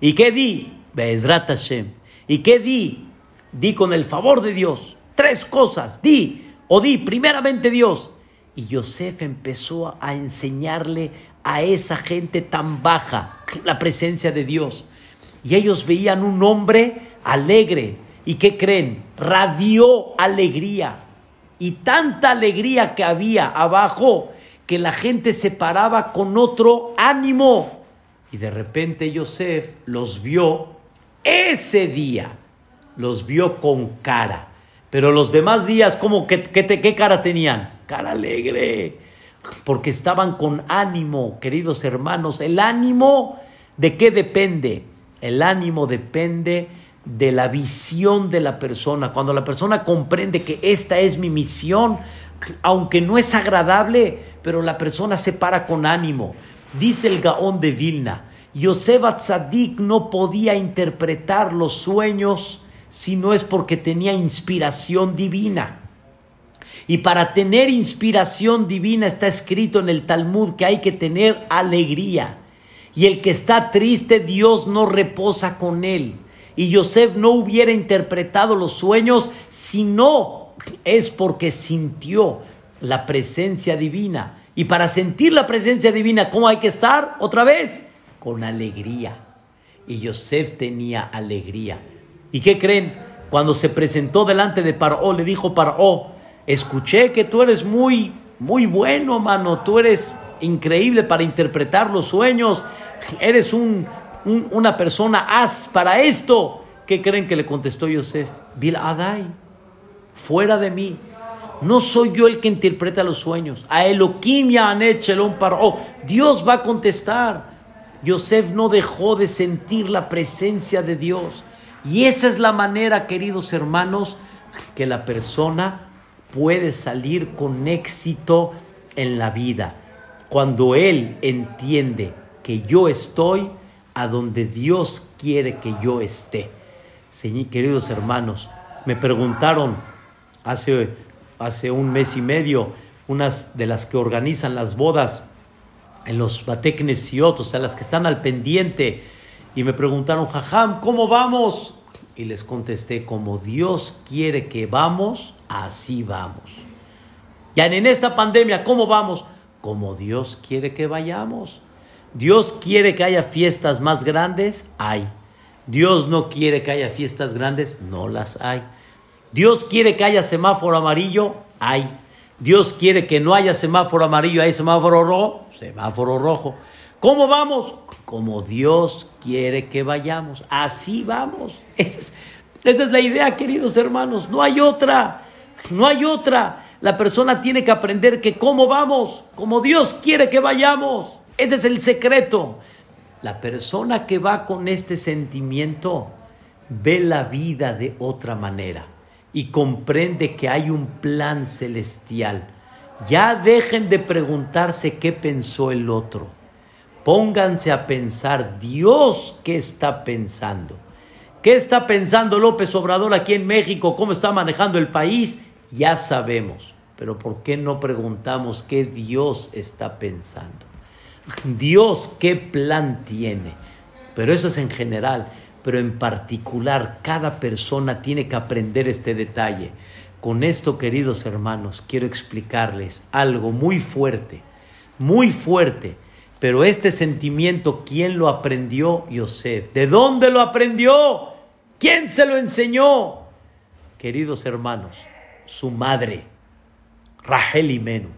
¿Y qué di? Be'ezrat Hashem. ¿Y qué di? Di con el favor de Dios. Tres cosas. Di o di primeramente Dios. Y Yosef empezó a enseñarle a esa gente tan baja la presencia de Dios. Y ellos veían un hombre alegre. ¿Y qué creen? Radió alegría. Y tanta alegría que había abajo que la gente se paraba con otro ánimo. Y de repente Yosef los vio ese día, los vio con cara. Pero los demás días, ¿cómo, qué, qué cara tenían? Cara alegre, porque estaban con ánimo, queridos hermanos. El ánimo, ¿de qué depende? El ánimo depende de la visión de la persona. Cuando la persona comprende que esta es mi misión, aunque no es agradable, pero la persona se para con ánimo. Dice el Gaón de Vilna, Yosef Atzadik no podía interpretar los sueños si no es porque tenía inspiración divina. Y para tener inspiración divina está escrito en el Talmud que hay que tener alegría. Y el que está triste, Dios no reposa con él. Y Yosef no hubiera interpretado los sueños si no es porque sintió la presencia divina. Y para sentir la presencia divina, ¿cómo hay que estar? Otra vez, con alegría. Y Yosef tenía alegría. ¿Y qué creen? Cuando se presentó delante de Paró, le dijo Paró, escuché que tú eres muy, muy bueno, mano, tú eres increíble para interpretar los sueños, eres un, una persona as para esto. ¿Qué creen que le contestó Yosef? Bil Adai fuera de mí. No soy yo el que interpreta los sueños. A Elohim ya paró. Dios va a contestar. Yosef no dejó de sentir la presencia de Dios. Y esa es la manera, queridos hermanos, que la persona puede salir con éxito en la vida. Cuando él entiende que yo estoy a donde Dios quiere que yo esté. queridos hermanos, me preguntaron, hace, hace un mes y medio, unas de las que organizan las bodas en los Bateknesiot, o sea, las que están al pendiente, y me preguntaron, Jajam, ¿cómo vamos? Y les contesté, como Dios quiere que vamos, así vamos. Ya en esta pandemia, ¿cómo vamos? Como Dios quiere que vayamos. Dios quiere que haya fiestas más grandes, hay. Dios no quiere que haya fiestas grandes, no las hay. Dios quiere que haya semáforo amarillo, hay. Dios quiere que no haya semáforo amarillo, hay semáforo rojo, semáforo rojo. ¿Cómo vamos? Como Dios quiere que vayamos. Así vamos. Esa es, esa es la idea, queridos hermanos. No hay otra. No hay otra. La persona tiene que aprender que cómo vamos, como Dios quiere que vayamos. Ese es el secreto. La persona que va con este sentimiento ve la vida de otra manera y comprende que hay un plan celestial. Ya dejen de preguntarse qué pensó el otro. Pónganse a pensar, Dios, ¿qué está pensando? ¿Qué está pensando López Obrador aquí en México? ¿Cómo está manejando el país? Ya sabemos. Pero ¿por qué no preguntamos qué Dios está pensando? Dios, ¿qué plan tiene? Pero eso es en general pero en particular cada persona tiene que aprender este detalle. Con esto, queridos hermanos, quiero explicarles algo muy fuerte, muy fuerte. Pero este sentimiento, ¿quién lo aprendió? Yosef. ¿De dónde lo aprendió? ¿Quién se lo enseñó? Queridos hermanos, su madre, Rachel Imenu.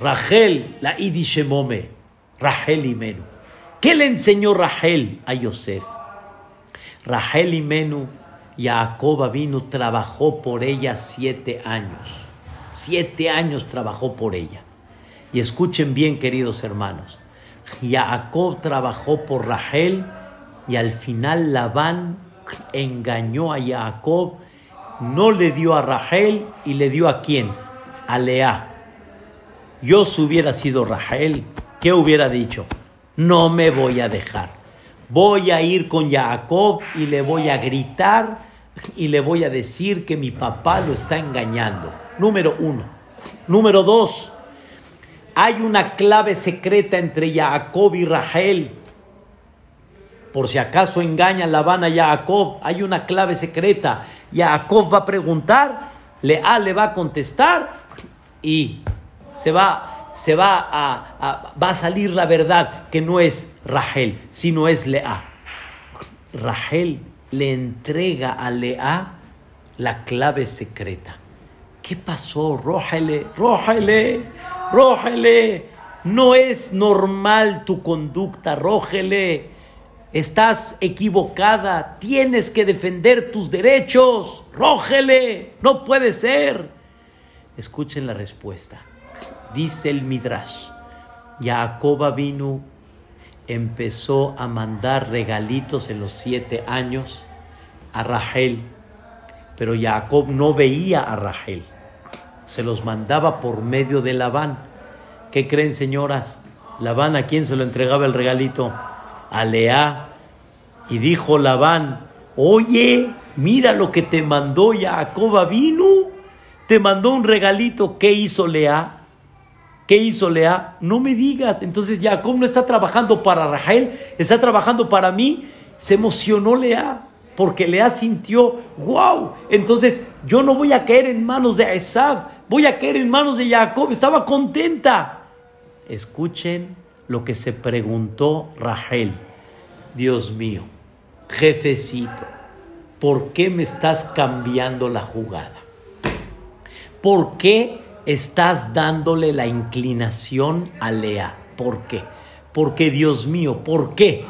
Rachel, la Idishemome, Rachel Imenu. ¿Qué le enseñó Rachel a Yosef? Rachel y Menú, Jacob vino, trabajó por ella siete años. Siete años trabajó por ella. Y escuchen bien, queridos hermanos. Jacob trabajó por Rachel y al final Labán engañó a Jacob, no le dio a Rachel y le dio a quién? A Lea. Yo si hubiera sido Rachel, ¿qué hubiera dicho? No me voy a dejar voy a ir con Jacob y le voy a gritar y le voy a decir que mi papá lo está engañando. Número uno. Número dos, hay una clave secreta entre Jacob y Rahel. Por si acaso engaña Labán a Jacob, hay una clave secreta. Jacob va a preguntar, Lea le va a contestar y se va, se va a, va a salir la verdad que no es Rahel, sino es Lea. Rahel le entrega a Lea la clave secreta. ¿Qué pasó? Rójale, rójale, rójale. No es normal tu conducta, rójale. Estás equivocada, tienes que defender tus derechos, rójele, no puede ser. Escuchen la respuesta. Dice el Midrash, Jacob vino empezó a mandar regalitos en los siete años a Rachel, pero Jacob no veía a Rachel, se los mandaba por medio de Labán. ¿Qué creen, señoras? Labán, ¿a quién se lo entregaba el regalito? A Lea. Y dijo Labán, oye, mira lo que te mandó Jacob vino, te mandó un regalito. ¿Qué hizo Lea? ¿Qué hizo Lea? No me digas. Entonces Jacob no está trabajando para Rahel, está trabajando para mí. Se emocionó Lea porque Lea sintió, wow, entonces yo no voy a caer en manos de Esav, voy a caer en manos de Jacob. Estaba contenta. Escuchen lo que se preguntó Rahel. Dios mío, jefecito, ¿por qué me estás cambiando la jugada? ¿Por qué? estás dándole la inclinación a Lea. ¿Por qué? Porque Dios mío, ¿por qué?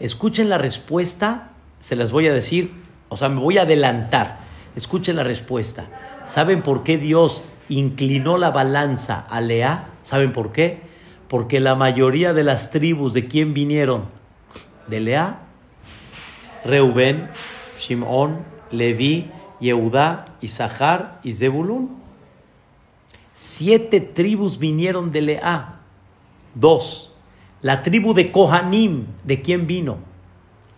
Escuchen la respuesta, se las voy a decir, o sea, me voy a adelantar. Escuchen la respuesta. ¿Saben por qué Dios inclinó la balanza a Lea? ¿Saben por qué? Porque la mayoría de las tribus de quién vinieron? De Lea, Reubén, Shimón, Leví, Yehudá, Isahar y Zebulún. Siete tribus vinieron de Lea. Dos. La tribu de Kohanim, ¿de quién vino?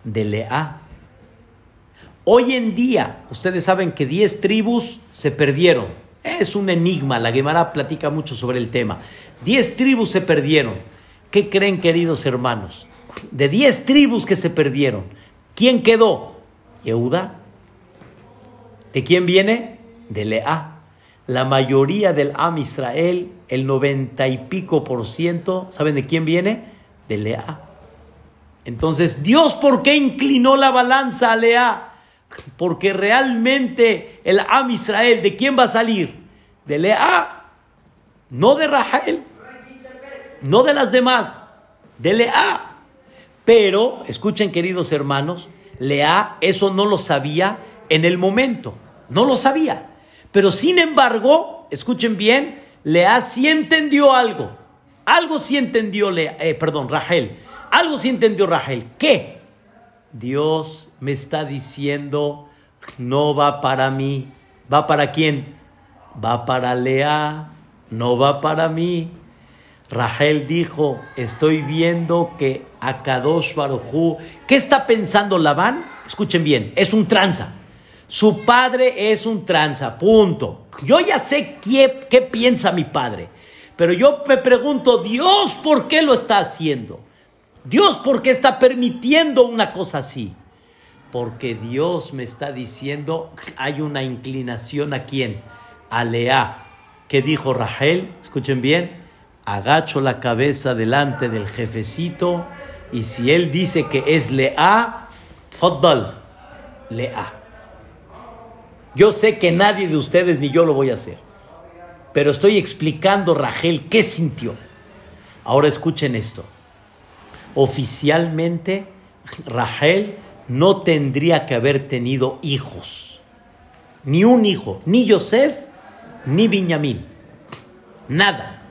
De Lea. Hoy en día, ustedes saben que diez tribus se perdieron. Es un enigma, la Gemara platica mucho sobre el tema. Diez tribus se perdieron. ¿Qué creen, queridos hermanos? De diez tribus que se perdieron, ¿quién quedó? Yehuda. ¿De quién viene? De Lea la mayoría del Am Israel, el noventa y pico por ciento, ¿saben de quién viene? De Lea. Entonces, Dios, ¿por qué inclinó la balanza a Lea? Porque realmente el Am Israel, ¿de quién va a salir? De Lea, no de Rahel, no de las demás, de Lea. Pero, escuchen queridos hermanos, Lea eso no lo sabía en el momento, no lo sabía. Pero sin embargo, escuchen bien, Lea sí entendió algo. Algo sí entendió Lea, eh, perdón, Rachel. Algo sí entendió Rachel. ¿Qué? Dios me está diciendo, no va para mí. ¿Va para quién? Va para Lea, no va para mí. Rachel dijo, estoy viendo que Akadosh Barujú, ¿qué está pensando Labán? Escuchen bien, es un tranza. Su padre es un tranza, punto. Yo ya sé qué, qué piensa mi padre, pero yo me pregunto, Dios, ¿por qué lo está haciendo? Dios, ¿por qué está permitiendo una cosa así? Porque Dios me está diciendo, hay una inclinación a quién? A Lea. ¿Qué dijo Rachel? Escuchen bien, agacho la cabeza delante del jefecito y si él dice que es Lea, fadal, Lea. Yo sé que nadie de ustedes ni yo lo voy a hacer. Pero estoy explicando, Rachel, qué sintió. Ahora escuchen esto. Oficialmente, Rachel no tendría que haber tenido hijos. Ni un hijo, ni Yosef, ni Benjamín. Nada.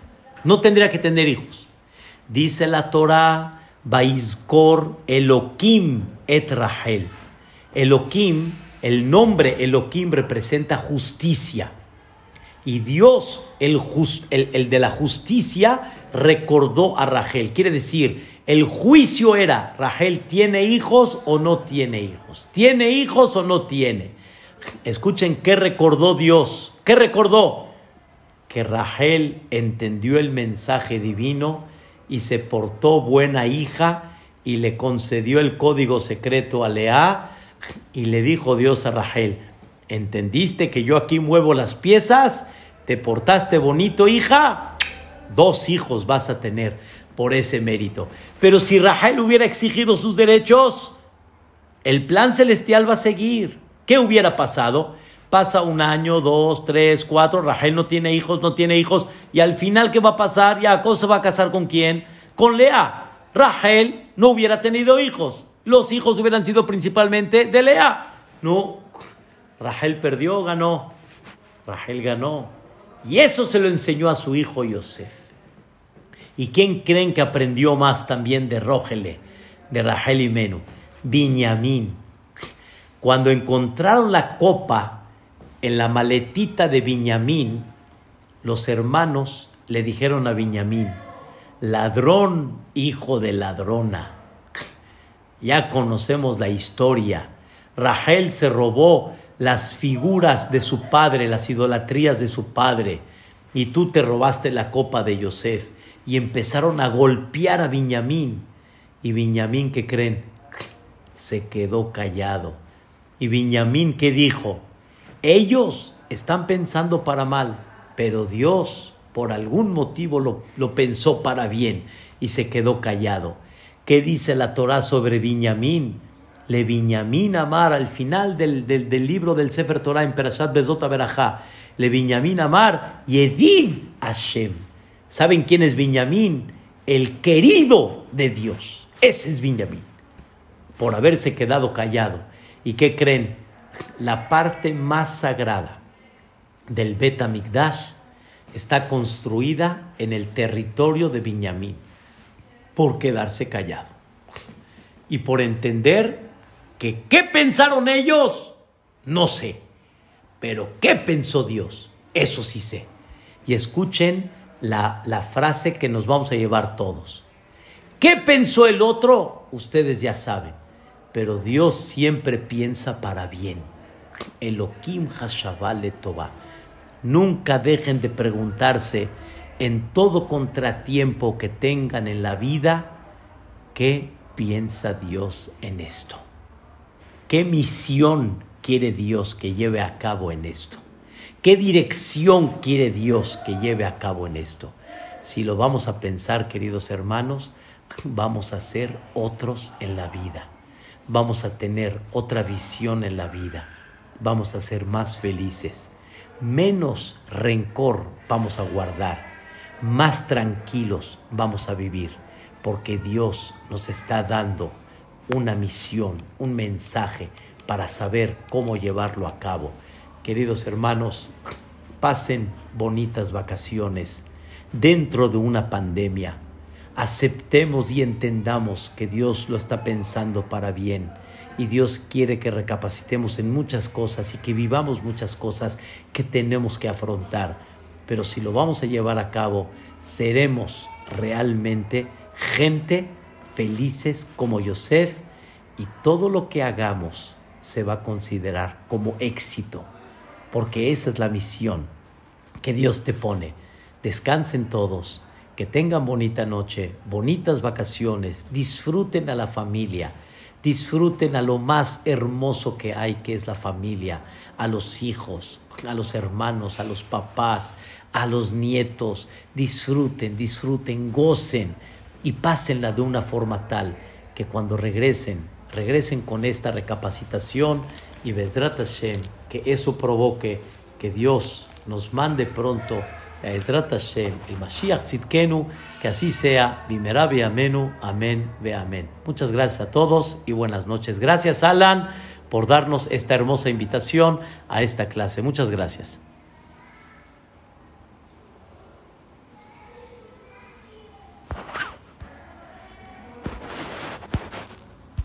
No tendría que tener hijos. Dice la Torah, Baizkor Elohim et Rachel. Elohim el nombre Elohim representa justicia. Y Dios, el, el, de la justicia, recordó a Rachel. Quiere decir, El juicio era, Rachel tiene hijos o no tiene hijos, tiene hijos o no tiene. Escuchen qué recordó Dios, qué recordó. Que Rachel entendió el mensaje divino y se portó buena hija y le concedió el código secreto a Lea y le dijo Dios a Rachel, ¿entendiste que yo aquí muevo las piezas? ¿Te portaste bonito, hija? Dos hijos vas a tener por ese mérito. Pero si Rachel hubiera exigido sus derechos, el plan celestial va a seguir. ¿Qué hubiera pasado? Pasa un año, dos, tres, cuatro, Rachel no tiene hijos, no tiene hijos, y al final, ¿qué va a pasar? Jacob se va a casar con quién? Con Lea. Rachel no hubiera tenido hijos. Los hijos hubieran sido principalmente de Lea. No, Rachel perdió, ganó. Rachel ganó. Y eso se lo enseñó a su hijo Yosef. ¿Y quién creen que aprendió más también de Rógele, de Rachel y Menú? Viñamín. Cuando encontraron la copa en la maletita de Viñamín, los hermanos le dijeron a Viñamín, ladrón, hijo de ladrona. Ya conocemos la historia. Rachel se robó las figuras de su padre, las idolatrías de su padre, y tú te robaste la copa de Yosef, y empezaron a golpear a Viñamín. Y Viñamín, ¿qué creen? Se quedó callado. Y Viñamín, ¿qué dijo? Ellos están pensando para mal, pero Dios por algún motivo lo, lo pensó para bien y se quedó callado. ¿Qué dice la Torah sobre Viñamín? le Binyamin Amar, al final del, libro del Sefer Torah en Perashat Bezot Berajá, le Binyamin Amar, Yedid Hashem. ¿Saben quién es Binyamin? El querido de Dios. Ese es Binyamin. Por haberse quedado callado. ¿Y qué creen? La parte más sagrada del Bet Amikdash está construida en el territorio de Binyamin por quedarse callado y por entender que qué pensaron ellos, no sé, pero qué pensó Dios, eso sí sé. Y escuchen la, la frase que nos vamos a llevar todos. ¿Qué pensó el otro? Ustedes ya saben, pero Dios siempre piensa para bien. Elohim Hashabale Toba. Nunca dejen de preguntarse en todo contratiempo que tengan en la vida, ¿qué piensa Dios en esto? ¿Qué misión quiere Dios que lleve a cabo en esto? ¿Qué dirección quiere Dios que lleve a cabo en esto? Si lo vamos a pensar, queridos hermanos, vamos a ser otros en la vida. Vamos a tener otra visión en la vida. Vamos a ser más felices. Menos rencor vamos a guardar. Más tranquilos vamos a vivir. Porque Dios nos está dando una misión, un mensaje para saber cómo llevarlo a cabo. Queridos hermanos, pasen bonitas vacaciones dentro de una pandemia. Aceptemos y entendamos que Dios lo está pensando para bien y Dios quiere que recapacitemos en muchas cosas y que vivamos muchas cosas que tenemos que afrontar. Pero si lo vamos a llevar a cabo, seremos realmente gente felices como Yosef y todo lo que hagamos se va a considerar como éxito, porque esa es la misión que Dios te pone. Descansen todos, que tengan bonita noche, bonitas vacaciones, disfruten a la familia, disfruten a lo más hermoso que hay, que es la familia, a los hijos, a los hermanos, a los papás, a los nietos, disfruten, disfruten, gocen y pásenla de una forma tal que cuando regresen, regresen con esta recapacitación y Hashem, que eso provoque que Dios nos mande pronto a Bezrat Hashem, el Mashiach Tzidkenu, que así sea, Bimerabi Amenu, Amén, Ve Amén. Muchas gracias a todos y buenas noches. Gracias, Alan, por darnos esta hermosa invitación a esta clase. Muchas gracias.